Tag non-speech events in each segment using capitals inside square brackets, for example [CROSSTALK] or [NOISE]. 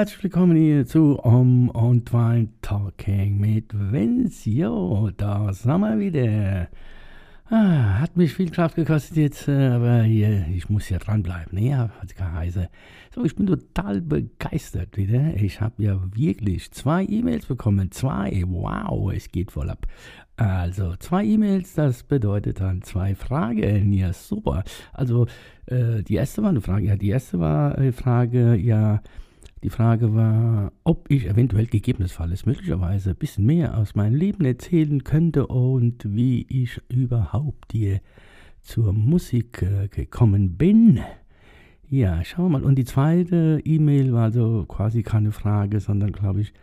Herzlich willkommen hier zu Um und Wein Talking mit Vince. Jo, da sind wir wieder. Ah, hat mich viel Kraft gekostet jetzt, äh, aber hier, ich muss hier dranbleiben. Ne, hat geheißen. So, ich bin total begeistert wieder. Ich habe ja wirklich zwei E-Mails bekommen. Zwei. Wow, es geht voll ab. Also, zwei E-Mails, das bedeutet dann zwei Fragen. Ja, super. Also, äh, die erste war eine Frage. Ja, die erste war eine Frage, ja. Die Frage war, ob ich eventuell gegebenenfalls möglicherweise ein bisschen mehr aus meinem Leben erzählen könnte und wie ich überhaupt hier zur Musik äh, gekommen bin. Ja, schauen wir mal. Und die zweite E-Mail war also quasi keine Frage, sondern glaube ich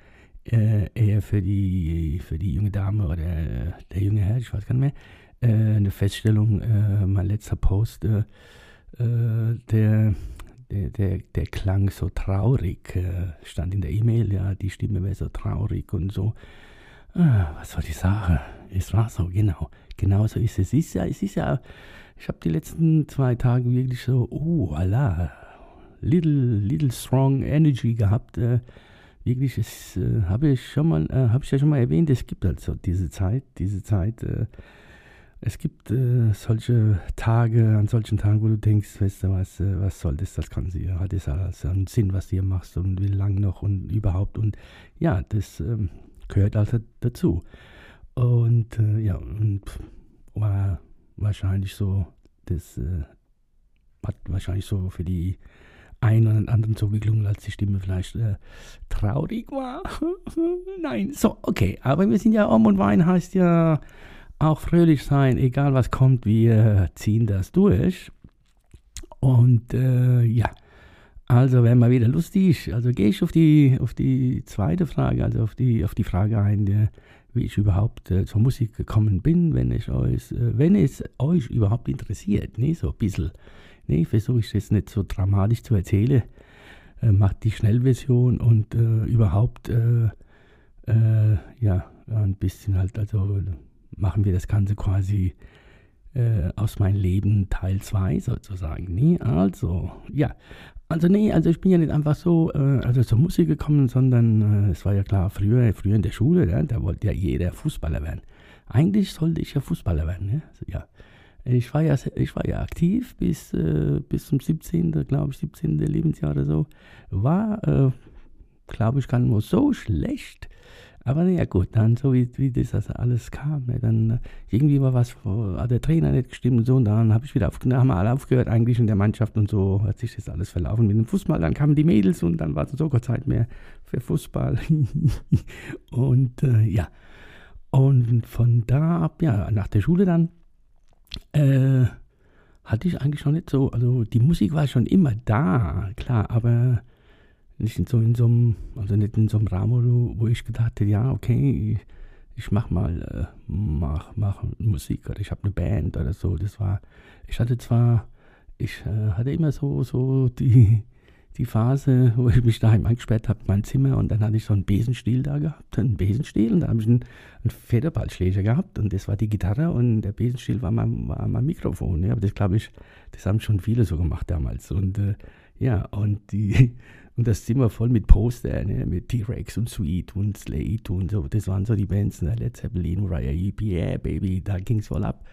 äh, eher für die, für die junge Dame oder der junge Herr, ich weiß gar nicht mehr, äh, eine Feststellung, mein letzter Post, der der, der, der klang so traurig, äh, stand in der E-Mail, ja, die Stimme wäre so traurig und so. Ah, was war die Sache? Es war so, genau. Genau so ist es. Es ist ja, es ist ja, ich habe die letzten zwei Tage wirklich so, oh, Allah, little, little strong energy gehabt. Äh, wirklich, das äh, habe ich schon mal, habe ich ja schon mal erwähnt, es gibt also diese Zeit, diese Zeit, es gibt äh, solche Tage, an solchen Tagen, wo du denkst, weißt du was, äh, was soll das, das kann sie, hat das alles einen Sinn, was du hier machst und wie lang noch und überhaupt und ja, das ähm, gehört also dazu. Und äh, ja, und war wahrscheinlich so, das äh, hat wahrscheinlich so für die einen oder anderen so geklungen, als die Stimme vielleicht äh, traurig war. [LAUGHS] Nein, so, okay, aber wir sind ja Om und Wein heißt ja auch fröhlich sein, egal was kommt, wir ziehen das durch. Und äh, ja, also wäre mal wieder lustig. Also gehe ich auf die, auf die zweite Frage, also auf die, auf die Frage ein, der, wie ich überhaupt äh, zur Musik gekommen bin, wenn ich euch, äh, wenn es euch überhaupt interessiert, ne, so ein bisschen. Ne, versuche ich das nicht so dramatisch zu erzählen. Äh, macht die Schnellversion und äh, überhaupt, äh, äh, ja, ein bisschen halt, also machen wir das Ganze quasi äh, aus meinem Leben Teil 2 sozusagen. Nee, also, ja. Also nee, also ich bin ja nicht einfach so äh, also zur Musik gekommen, sondern äh, es war ja klar, früher, früher in der Schule, ja, da wollte ja jeder Fußballer werden. Eigentlich sollte ich ja Fußballer werden, ja. Also, ja. Ich war ja, ich war ja aktiv bis, äh, bis zum 17., glaube ich, 17. Lebensjahr oder so. War, äh, glaube ich, gar nicht so schlecht. Aber naja, gut, dann so wie, wie das also alles kam, ne, dann äh, irgendwie war was, hat der Trainer nicht gestimmt und so, und dann habe ich wieder auf, haben wir alle aufgehört eigentlich in der Mannschaft und so hat sich das alles verlaufen mit dem Fußball. Dann kamen die Mädels und dann war es so keine Zeit mehr für Fußball. [LAUGHS] und äh, ja, und von da ab, ja, nach der Schule dann, äh, hatte ich eigentlich schon nicht so, also die Musik war schon immer da, klar, aber nicht in so, in so einem, also nicht in so einem Rahmen, wo, ich gedacht hätte, ja, okay, ich, ich mach mal, äh, mach, mach Musik oder ich habe eine Band oder so. Das war, ich hatte zwar, ich äh, hatte immer so, so die, die Phase, wo ich mich daheim eingesperrt habe, mein Zimmer und dann hatte ich so einen Besenstiel da gehabt, einen Besenstiel und da habe ich einen, einen Federballschläger gehabt und das war die Gitarre und der Besenstiel war mein, war mein Mikrofon. Ja, aber das glaube ich, das haben schon viele so gemacht damals und äh, ja, und die, und das Zimmer voll mit Poster, ne, mit T-Rex und Sweet und Slate und so. Das waren so die Bands, ne, Led Zeppelin, Raya Heep, yeah, Baby, da ging es voll ab.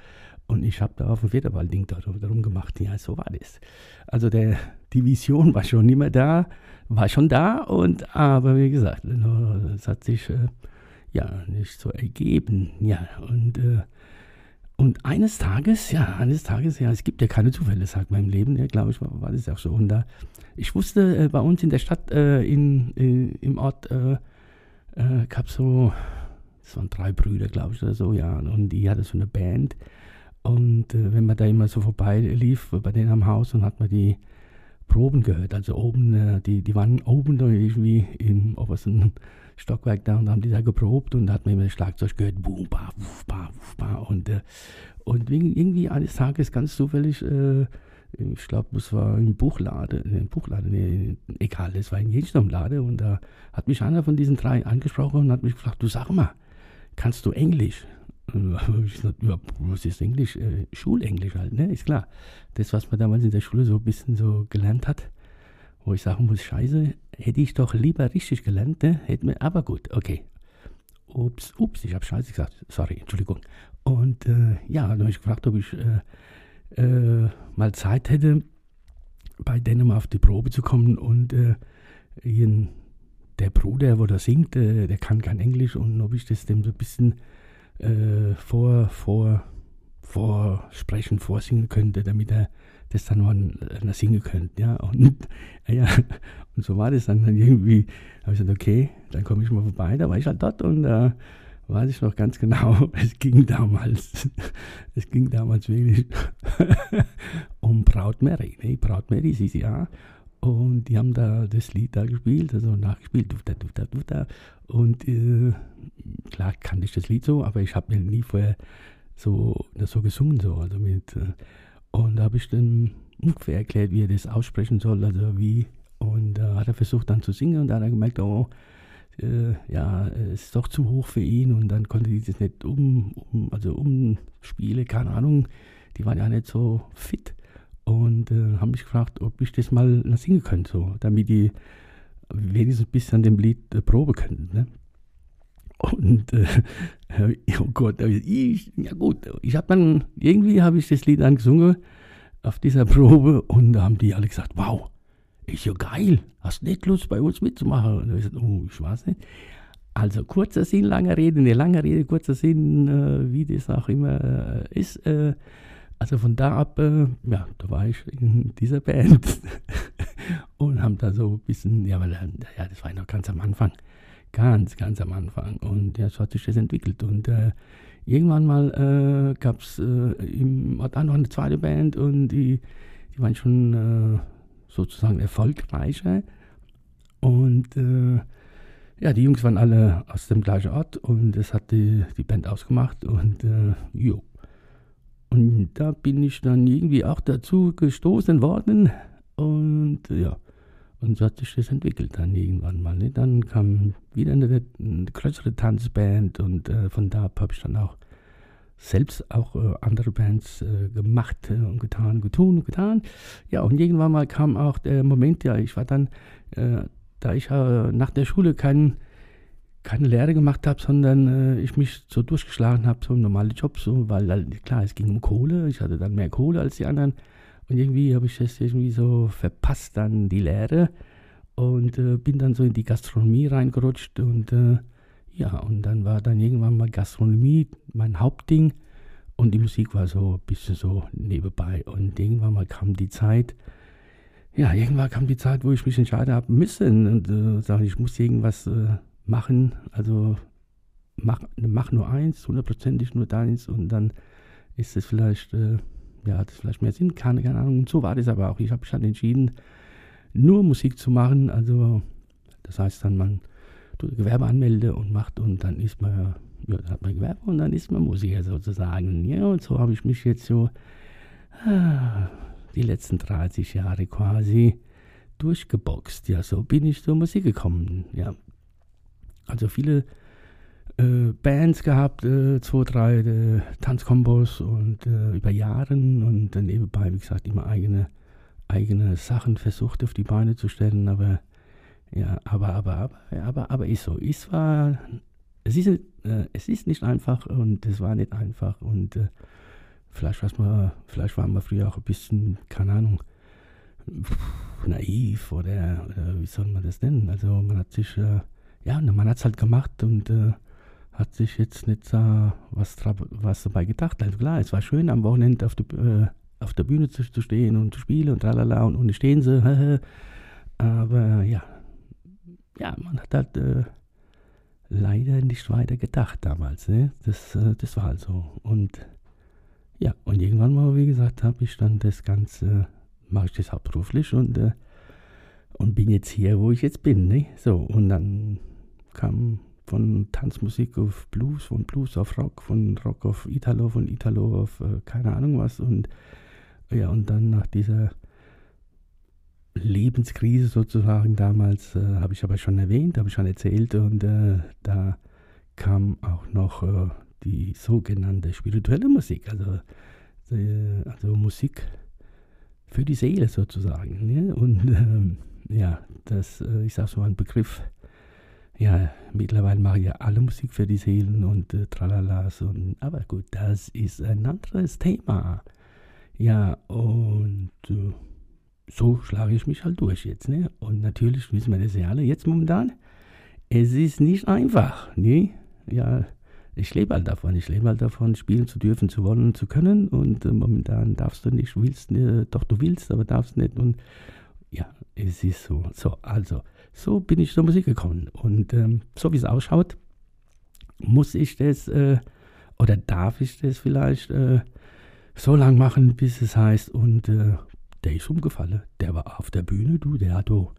Und ich habe da auf dem Federball-Ding darum, darum gemacht. Ja, so war das. Also der, die Vision war schon immer da, war schon da, und aber wie gesagt, es hat sich äh, ja nicht so ergeben. Ja, und äh, und eines Tages, ja, eines Tages, ja, es gibt ja keine Zufälle, sagt im Leben, ja, glaube ich, war, war, das auch so. Und da, ich wusste, äh, bei uns in der Stadt, äh, in, in, im Ort, äh, äh gab es so, das waren drei Brüder, glaube ich, oder so, ja, und die hatte so eine Band. Und äh, wenn man da immer so vorbei lief, bei denen am Haus, und hat man die Proben gehört. Also oben, äh, die, die waren oben irgendwie im obersten Stockwerk da und haben die da geprobt und da hat man immer das Schlagzeug gehört, boom, ba, wuf, ba, wuf, ba. Und, äh, und irgendwie eines Tages ganz zufällig, äh, ich glaube, es war im Buchladen, im Buchladen, nee, egal, es war in Jenstromlade und da hat mich einer von diesen drei angesprochen und hat mich gefragt, du sag mal, kannst du Englisch? ich gesagt, ja, was ist Englisch? Äh, Schulenglisch halt, ne? Ist klar. Das, was man damals in der Schule so ein bisschen so gelernt hat, wo ich sagen muss, scheiße, hätte ich doch lieber richtig gelernt, ne? Hätte mir, aber gut, okay. Ups, ups, ich habe scheiße gesagt. Sorry, Entschuldigung. Und äh, ja, dann habe ich gefragt, ob ich äh, äh, mal Zeit hätte, bei denen mal auf die Probe zu kommen und äh, ihren, der Bruder, wo der singt, äh, der kann kein Englisch und ob ich das dem so ein bisschen äh, vor, vor, vorsprechen, vorsingen könnte, damit er das dann mal singen könnte. Ja? Und, [LAUGHS] ja, und so war das dann, dann irgendwie. habe ich gesagt, okay, dann komme ich mal vorbei. Da war ich halt dort und äh, weiß ich noch ganz genau, [LAUGHS] es ging damals, [LAUGHS] es ging damals wirklich um Braut Mary. Ne? Braut Mary, sie ist ja. Und die haben da das Lied da gespielt, also nachgespielt, dufta, dufta, dufta. Und äh, klar kannte ich das Lied so, aber ich habe mir nie vorher so, das so gesungen, so, also mit, äh, und da habe ich dann ungefähr erklärt, wie er das aussprechen soll, also wie, und da äh, hat er versucht dann zu singen und da hat er gemerkt, oh, äh, ja, es ist doch zu hoch für ihn und dann konnte die das nicht um, um also umspielen, keine Ahnung, die waren ja nicht so fit und äh, haben mich gefragt, ob ich das mal singen könnte, so, damit die wenigstens ein bisschen an dem Lied äh, proben könnten. Ne? Und äh, oh Gott, ich, ja gut, ich habe dann, irgendwie habe ich das Lied dann gesungen auf dieser Probe und da haben die alle gesagt, wow, ist ja geil, hast nicht Lust bei uns mitzumachen? Und ich gesagt, oh, ich weiß nicht. Also kurzer Sinn, langer Rede, eine lange Rede, kurzer Sinn, äh, wie das auch immer äh, ist. Äh, also von da ab, äh, ja, da war ich in dieser Band [LAUGHS] und haben da so ein bisschen, ja, weil ja, das war ja noch ganz am Anfang, ganz, ganz am Anfang. Und ja, so hat sich das entwickelt. Und äh, irgendwann mal äh, gab es äh, im Ort noch eine zweite Band und die, die waren schon äh, sozusagen erfolgreicher und äh, ja, die Jungs waren alle aus dem gleichen Ort und das hat die, die Band ausgemacht und äh, jo, und da bin ich dann irgendwie auch dazu gestoßen worden. Und ja, und so hat sich das entwickelt dann irgendwann mal. Ne? Dann kam wieder eine, eine größere Tanzband und äh, von da habe ich dann auch selbst auch äh, andere Bands äh, gemacht äh, und getan, getun und getan. Ja, und irgendwann mal kam auch der Moment, ja, ich war dann, äh, da ich äh, nach der Schule keinen keine Lehre gemacht habe, sondern äh, ich mich so durchgeschlagen habe, so normale Jobs, so, weil klar, es ging um Kohle, ich hatte dann mehr Kohle als die anderen und irgendwie habe ich das irgendwie so verpasst, dann die Lehre und äh, bin dann so in die Gastronomie reingerutscht und äh, ja, und dann war dann irgendwann mal Gastronomie mein Hauptding und die Musik war so ein bisschen so nebenbei und irgendwann mal kam die Zeit, ja, irgendwann kam die Zeit, wo ich mich entscheiden habe müssen und äh, sage, ich muss irgendwas äh, machen, also mach, mach nur eins, hundertprozentig nur deins und dann ist es vielleicht, äh, ja, hat es vielleicht mehr Sinn, keine, keine Ahnung. Und so war das aber auch. Ich habe mich dann entschieden, nur Musik zu machen. Also, das heißt dann, man tut Gewerbe anmelde und macht und dann ist man, ja, dann hat man Gewerbe und dann ist man Musiker sozusagen. Ja, und so habe ich mich jetzt so ah, die letzten 30 Jahre quasi durchgeboxt. Ja, so bin ich zur Musik gekommen. Ja, also viele äh, Bands gehabt, äh, zwei, drei äh, Tanzkombos und äh, über Jahre und dann nebenbei, wie gesagt, immer eigene, eigene Sachen versucht auf die Beine zu stellen, aber ja, aber, aber, aber, aber, aber ist so. Es war, es ist, äh, es ist nicht einfach und es war nicht einfach und äh, vielleicht, was man, vielleicht waren wir früher auch ein bisschen, keine Ahnung, naiv oder, oder wie soll man das nennen? Also man hat sich ja, Mann hat es halt gemacht und äh, hat sich jetzt nicht äh, was, was dabei gedacht. Also klar, es war schön am Wochenende auf, die, äh, auf der Bühne zu, zu, stehen und zu spielen und tralala und, und stehen sie. [LAUGHS] Aber ja, ja, man hat halt äh, leider nicht weiter gedacht damals. Ne? Das, äh, das war halt so. Und ja, und irgendwann mal, wie gesagt, habe ich dann das Ganze mache ich das hauptberuflich und, äh, und bin jetzt hier, wo ich jetzt bin. Ne? So, und dann kam von Tanzmusik auf Blues, von Blues auf Rock, von Rock auf Italo, von Italo auf äh, keine Ahnung was. Und ja, und dann nach dieser Lebenskrise sozusagen damals, äh, habe ich aber schon erwähnt, habe ich schon erzählt, und äh, da kam auch noch äh, die sogenannte spirituelle Musik, also, äh, also Musik für die Seele sozusagen. Ne? Und ähm, ja, das, äh, ich sage so ein Begriff, ja, mittlerweile mache ich ja alle Musik für die Seelen und äh, tralalas. Und, aber gut, das ist ein anderes Thema. Ja, und äh, so schlage ich mich halt durch jetzt. Ne? Und natürlich wissen wir das ja alle jetzt momentan. Es ist nicht einfach. Ne? Ja, ich lebe halt davon. Ich lebe halt davon, spielen zu dürfen, zu wollen und zu können. Und äh, momentan darfst du nicht, willst, äh, doch du willst, aber darfst nicht. Und ja, es ist so. So, also, so bin ich zur Musik gekommen. Und ähm, so wie es ausschaut, muss ich das äh, oder darf ich das vielleicht äh, so lang machen, bis es heißt, und äh, der ist umgefallen. Der war auf der Bühne, du, der hat oh,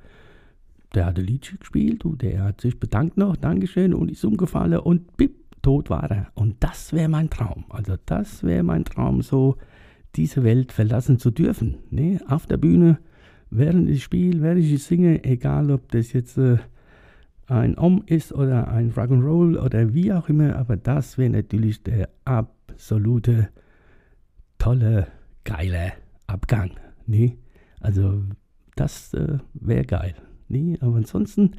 der hat ein Liedchen gespielt, du, der hat sich bedankt noch, Dankeschön, und ist umgefallen und bip, tot war er. Und das wäre mein Traum. Also das wäre mein Traum, so diese Welt verlassen zu dürfen. Ne? Auf der Bühne während ich spiele, während ich singe, egal ob das jetzt äh, ein Om ist oder ein Rock'n'Roll oder wie auch immer, aber das wäre natürlich der absolute tolle, geile Abgang. Nee, also das äh, wäre geil. Nee, aber ansonsten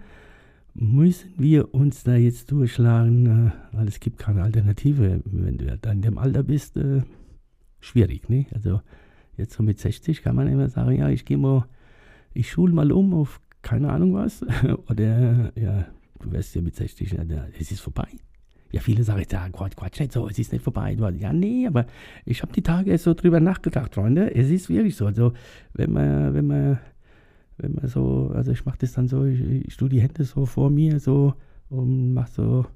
müssen wir uns da jetzt durchschlagen, äh, weil es gibt keine Alternative. Wenn du in dem Alter bist, äh, schwierig. Nee? Also jetzt so mit 60 kann man immer sagen, ja, ich gehe mal ich schule mal um auf keine Ahnung was. [LAUGHS] Oder ja, du wirst ja mit 60, ja, es ist vorbei. Ja, viele sagen jetzt, ja, Quatsch, Quatsch, nicht so, es ist nicht vorbei. Ja, nee, aber ich habe die Tage so drüber nachgedacht, Freunde. Es ist wirklich so. Also, wenn man, wenn man, wenn man so, also ich mache das dann so, ich, ich tue die Hände so vor mir so und mache so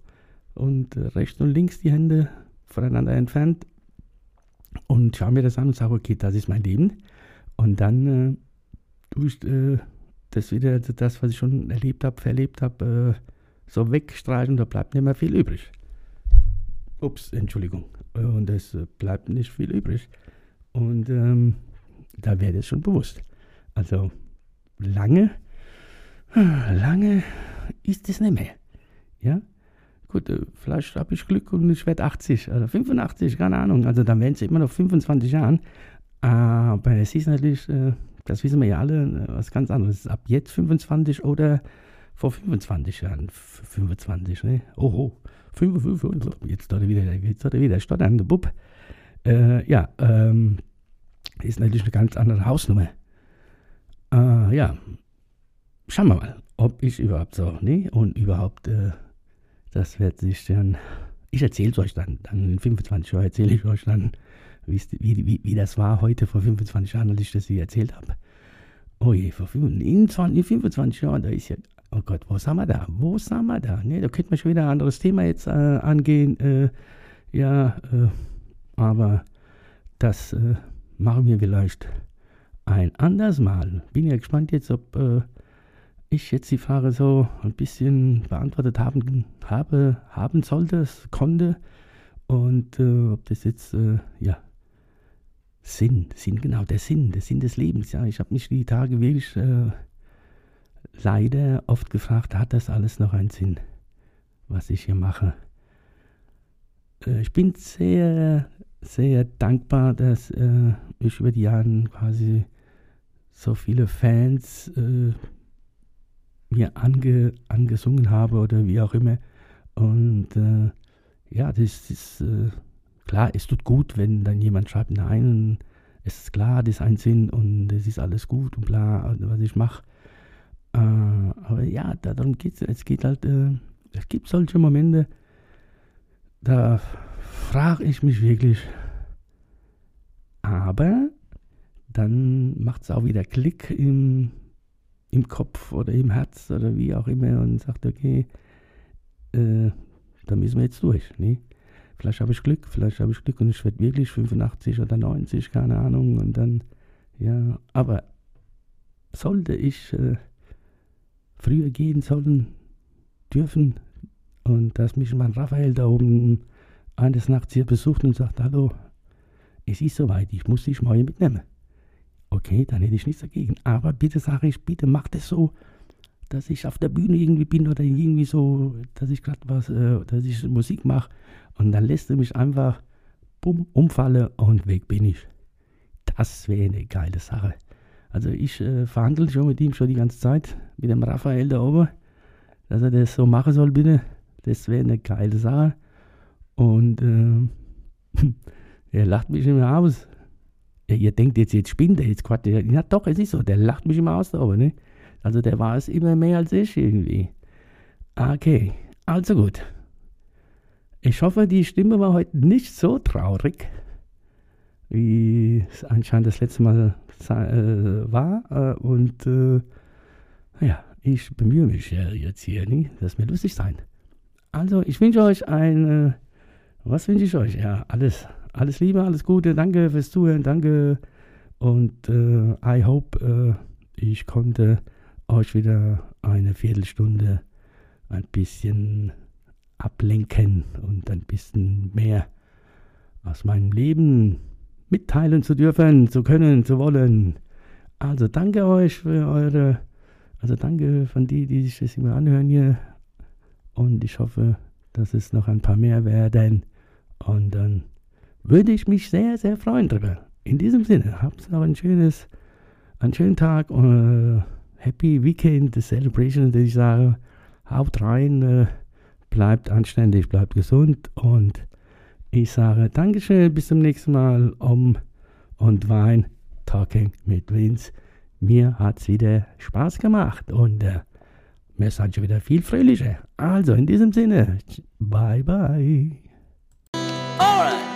und rechts und links die Hände voneinander entfernt und schaue mir das an und sage, okay, das ist mein Leben. Und dann äh, durch äh, das wieder das, was ich schon erlebt habe, verlebt habe, äh, so wegstreichen, da bleibt nicht mehr viel übrig. Ups, Entschuldigung. Und es bleibt nicht viel übrig. Und ähm, da wäre das schon bewusst. Also lange, lange ist es nicht mehr. Ja? Gut, äh, vielleicht habe ich Glück und ich werde 80 oder 85, keine Ahnung. Also dann wären es immer noch 25 Jahren. Aber es ist natürlich äh, das wissen wir ja alle, äh, was ganz anderes. Ab jetzt 25 oder vor 25 Jahren 25, ne? Oho, 55, jetzt hat er wieder, jetzt hat er wieder stotternde Bub. Äh, ja, ähm, ist natürlich eine ganz andere Hausnummer. Äh, ja, schauen wir mal, ob ich überhaupt so, ne? Und überhaupt, äh, das wird sich dann, ich erzähle es euch dann, dann in 25 Jahren erzähle ich euch dann, wie, wie, wie das war heute vor 25 Jahren, als ich das hier erzählt habe. Oh je, vor 25, 25 Jahren, da ist ja, oh Gott, wo sind wir da? Wo sind wir da? Ne, da könnte man schon wieder ein anderes Thema jetzt äh, angehen. Äh, ja, äh, aber das äh, machen wir vielleicht ein anderes Mal. Bin ja gespannt jetzt, ob äh, ich jetzt die Frage so ein bisschen beantwortet haben, habe, haben sollte, konnte. Und äh, ob das jetzt, ja, Sinn, Sinn, genau, der Sinn, der Sinn des Lebens. Ja, ich habe mich die Tage wirklich äh, leider oft gefragt, hat das alles noch einen Sinn, was ich hier mache? Äh, ich bin sehr, sehr dankbar, dass äh, ich über die Jahre quasi so viele Fans äh, mir ange, angesungen habe oder wie auch immer. Und äh, ja, das ist äh, Klar, es tut gut, wenn dann jemand schreibt, nein, es ist klar, das ist ein Sinn und es ist alles gut und bla, was ich mache. Äh, aber ja, darum geht es. Es geht halt, äh, es gibt solche Momente, da frage ich mich wirklich, aber dann macht es auch wieder Klick im, im Kopf oder im Herz oder wie auch immer und sagt, okay, äh, da müssen wir jetzt durch. Ne? Vielleicht habe ich Glück, vielleicht habe ich Glück und ich werde wirklich 85 oder 90, keine Ahnung. Und dann, Ja, aber sollte ich äh, früher gehen sollen, dürfen und dass mich mein Raphael da oben eines Nachts hier besucht und sagt, hallo, es ist soweit, ich muss dich morgen mitnehmen. Okay, dann hätte ich nichts dagegen. Aber bitte sage ich, bitte mach das so, dass ich auf der Bühne irgendwie bin oder irgendwie so, dass ich gerade was, äh, dass ich Musik mache und dann lässt du mich einfach bumm, umfalle und weg bin ich. Das wäre eine geile Sache. Also ich äh, verhandle schon mit ihm schon die ganze Zeit, mit dem Raphael da oben, dass er das so machen soll, bitte. Das wäre eine geile Sache. Und äh, [LAUGHS] er lacht mich immer aus. Ja, ihr denkt jetzt, jetzt spinnt er, jetzt quatscht er. Ja doch, es ist so, der lacht mich immer aus da oben, ne? Also der war es immer mehr als ich irgendwie. Okay, also gut. Ich hoffe, die Stimme war heute nicht so traurig, wie es anscheinend das letzte Mal äh, war. Äh, und äh, ja, ich bemühe mich jetzt hier, nie. das mir lustig sein. Also, ich wünsche euch ein, was wünsche ich euch? Ja, alles, alles Liebe, alles Gute, danke fürs Zuhören, danke. Und äh, I hope, äh, ich konnte euch wieder eine Viertelstunde ein bisschen ablenken und ein bisschen mehr aus meinem Leben mitteilen zu dürfen, zu können, zu wollen. Also danke euch für eure, also danke von die, die sich das immer anhören hier. Und ich hoffe, dass es noch ein paar mehr werden. Und dann würde ich mich sehr, sehr freuen drüber. In diesem Sinne, habt noch ein schönes, einen schönen Tag und äh, Happy Weekend, the Celebration, dass ich sage, haut rein, äh, bleibt anständig, bleibt gesund und ich sage Dankeschön, bis zum nächsten Mal um und Wein Talking mit Vince. Mir hat es wieder Spaß gemacht und äh, wir sind schon wieder viel fröhlicher. Also in diesem Sinne, bye bye. Alright.